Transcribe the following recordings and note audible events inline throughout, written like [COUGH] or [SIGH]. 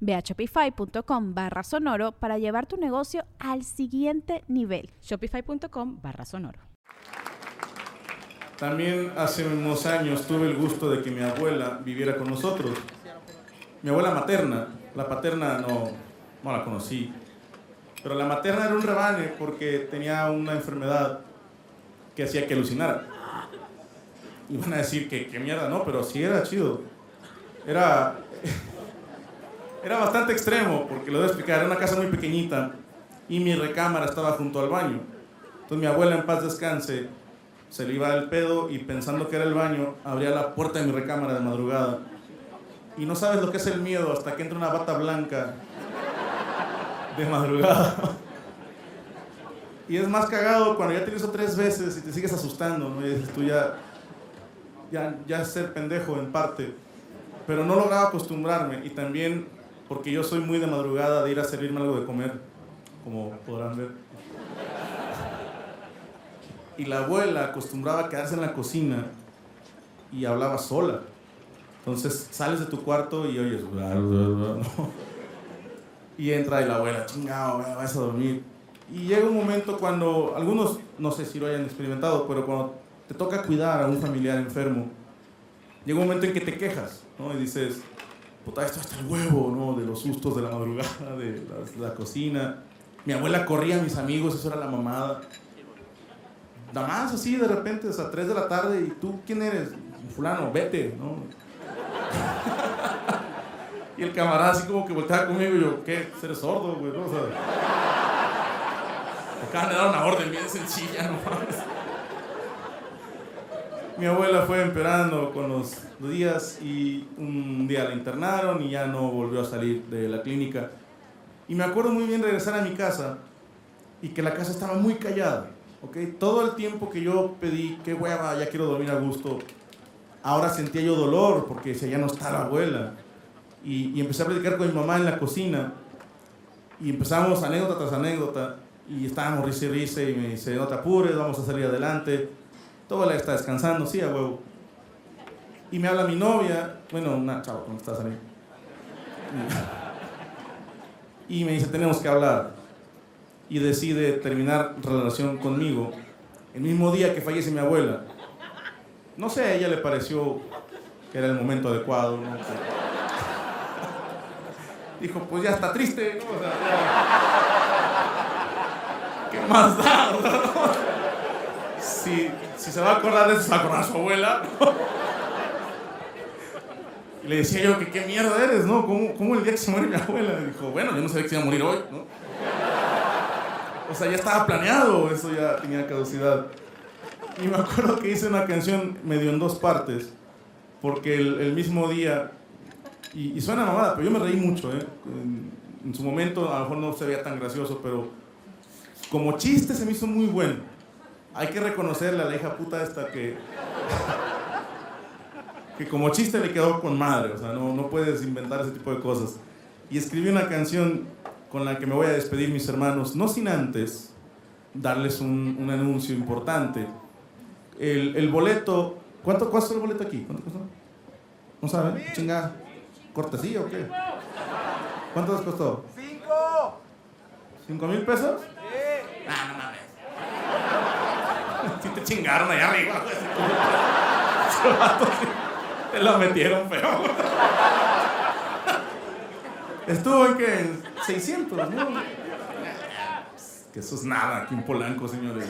Ve a shopify.com barra sonoro para llevar tu negocio al siguiente nivel. Shopify.com barra sonoro. También hace unos años tuve el gusto de que mi abuela viviera con nosotros. Mi abuela materna, la paterna no, no la conocí, pero la materna era un rebane porque tenía una enfermedad que hacía que alucinara. Y van a decir que, qué mierda, no, pero sí era chido. Era, era bastante extremo, porque lo voy a explicar, era una casa muy pequeñita y mi recámara estaba junto al baño. Entonces mi abuela en paz descanse, se le iba el pedo y pensando que era el baño, abría la puerta de mi recámara de madrugada. Y no sabes lo que es el miedo hasta que entra una bata blanca de madrugada. Y es más cagado cuando ya te hizo tres veces y te sigues asustando, ¿no? Y dices tú ya, ya, ya ser pendejo en parte. Pero no lograba acostumbrarme y también porque yo soy muy de madrugada de ir a servirme algo de comer, como podrán ver. Y la abuela acostumbraba a quedarse en la cocina y hablaba sola. Entonces sales de tu cuarto y oyes... Y entra y la abuela, chingado, vas a dormir. Y llega un momento cuando, algunos no sé si lo hayan experimentado, pero cuando te toca cuidar a un familiar enfermo, llega un momento en que te quejas, ¿no? Y dices, esto hasta el huevo, ¿no? De los sustos de la madrugada, de la, cocina. Mi abuela corría a mis amigos, eso era la mamada. Nada más así de repente, a 3 de la tarde, ¿y tú quién eres? Fulano, vete, ¿no? [LAUGHS] y el camarada así como que volteaba conmigo y yo, ¿qué? ¿Eres sordo, güey? ¿no? O sea, acaban de dar una orden bien sencilla, no. Mi abuela fue empeorando con los días y un día la internaron y ya no volvió a salir de la clínica. Y me acuerdo muy bien regresar a mi casa y que la casa estaba muy callada. ¿okay? Todo el tiempo que yo pedí, qué hueva, ya quiero dormir a gusto, ahora sentía yo dolor porque ya no está la abuela. Y, y empecé a platicar con mi mamá en la cocina y empezamos anécdota tras anécdota y estábamos risa y risa y me dice, no te apures, vamos a salir adelante. Todo la está descansando, sí, a huevo. Y me habla mi novia, bueno, una chavo, ¿cómo estás ahí? Y me dice, tenemos que hablar. Y decide terminar relación conmigo el mismo día que fallece mi abuela. No sé, a ella le pareció que era el momento adecuado. ¿no? [LAUGHS] Dijo, pues ya está triste, ¿no? ¿Qué más da? [LAUGHS] Si, si se va a acordar de eso, se acordar su abuela. Le decía yo que qué mierda eres, ¿no? ¿Cómo, ¿Cómo, el día que se muere mi abuela? Y dijo, bueno, yo no sabía que se iba a morir hoy, ¿no? O sea, ya estaba planeado, eso ya tenía caducidad. Y me acuerdo que hice una canción medio en dos partes, porque el, mismo día, y, y, suena mamada, pero yo me reí mucho, ¿eh? En, en su momento a lo mejor no se veía tan gracioso, pero como chiste se me hizo muy bueno. Hay que reconocerle a la hija puta esta que que como chiste le quedó con madre, o sea, no, no puedes inventar ese tipo de cosas. Y escribí una canción con la que me voy a despedir mis hermanos, no sin antes darles un, un anuncio importante. El, el, boleto, ¿cuánto cuesta el boleto aquí? ¿Cuánto costó? ¿No saben? Chingada. ¿Cortesía o qué? ¿Cuánto les costó? ¡Cinco! ¿Cinco mil pesos? Sí. Ah, Si te chingaron allá arriba. [LAUGHS] Te lo metieron feo. Estuvo en que en 600, ¿no? Que eso es nada aquí en Polanco, señores.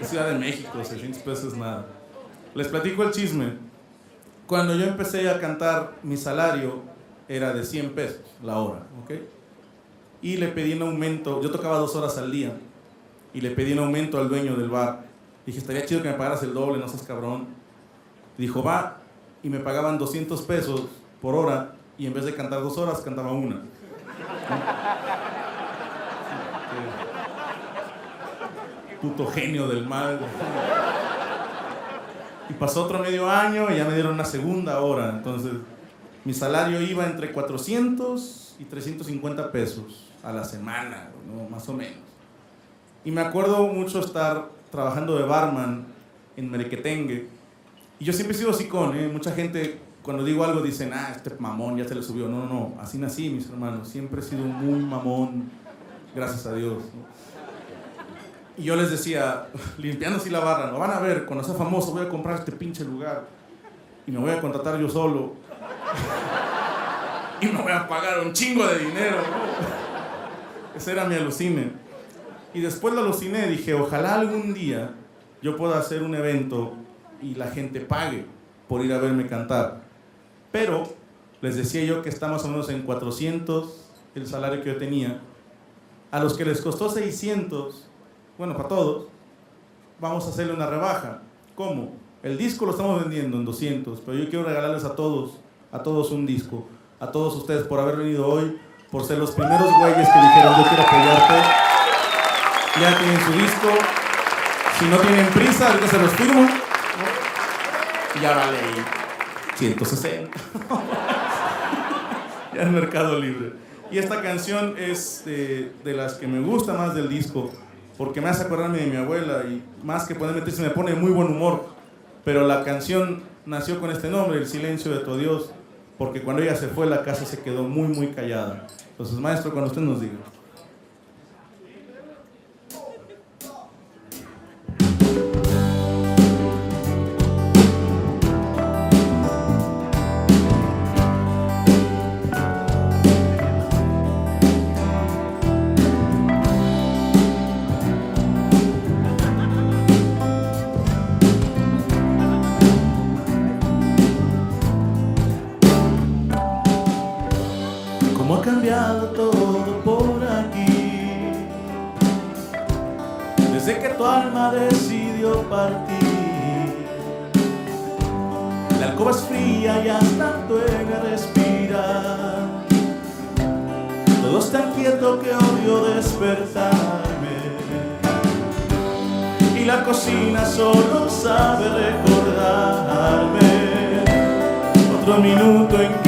Ciudad de México, 600 pesos nada. Les platico el chisme. Cuando yo empecé a cantar, mi salario era de 100 pesos la hora, ¿ok? Y le pedí un aumento, yo tocaba dos horas al día, y le pedí un aumento al dueño del bar. Dije, estaría chido que me pagaras el doble, no seas cabrón. Dijo, va, y me pagaban 200 pesos por hora, y en vez de cantar dos horas, cantaba una. Puto genio del mal. Y pasó otro medio año y ya me dieron una segunda hora. Entonces, mi salario iba entre 400 y 350 pesos a la semana, más o menos. Y me acuerdo mucho estar trabajando de barman en Merequetengue. Y yo siempre he sido con ¿eh? Mucha gente, cuando digo algo, dicen, ah, este mamón ya se le subió. No, no, no. Así nací, mis hermanos. Siempre he sido muy mamón, gracias a Dios. Y yo les decía, [LAUGHS] limpiando así la barra, no van a ver, cuando sea famoso voy a comprar este pinche lugar y me voy a contratar yo solo. [LAUGHS] y me voy a pagar un chingo de dinero. Ese era mi alucine. Y después lo aluciné, dije, ojalá algún día yo pueda hacer un evento y la gente pague por ir a verme cantar. Pero les decía yo que estamos más o menos en 400 el salario que yo tenía. A los que les costó 600, bueno, para todos, vamos a hacerle una rebaja. ¿Cómo? El disco lo estamos vendiendo en 200, pero yo quiero regalarles a todos, a todos un disco. A todos ustedes por haber venido hoy, por ser los primeros güeyes que dijeron yo quiero apoyarte. Ya tienen su disco. Si no tienen prisa, ahorita se los firmo. Y ya vale 160. [LAUGHS] ya es Mercado Libre. Y esta canción es de, de las que me gusta más del disco porque me hace acordarme de mi abuela y más que poder meterse me pone muy buen humor. Pero la canción nació con este nombre, El silencio de tu Dios, porque cuando ella se fue la casa se quedó muy, muy callada. Entonces, maestro, cuando usted nos diga. compartir. La alcoba es fría y hasta duele respirar. Todo es tan quieto que odio despertarme. Y la cocina solo sabe recordarme. Otro minuto en que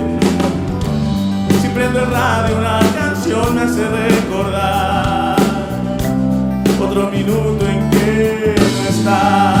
decir, cuesta tanto sonreír.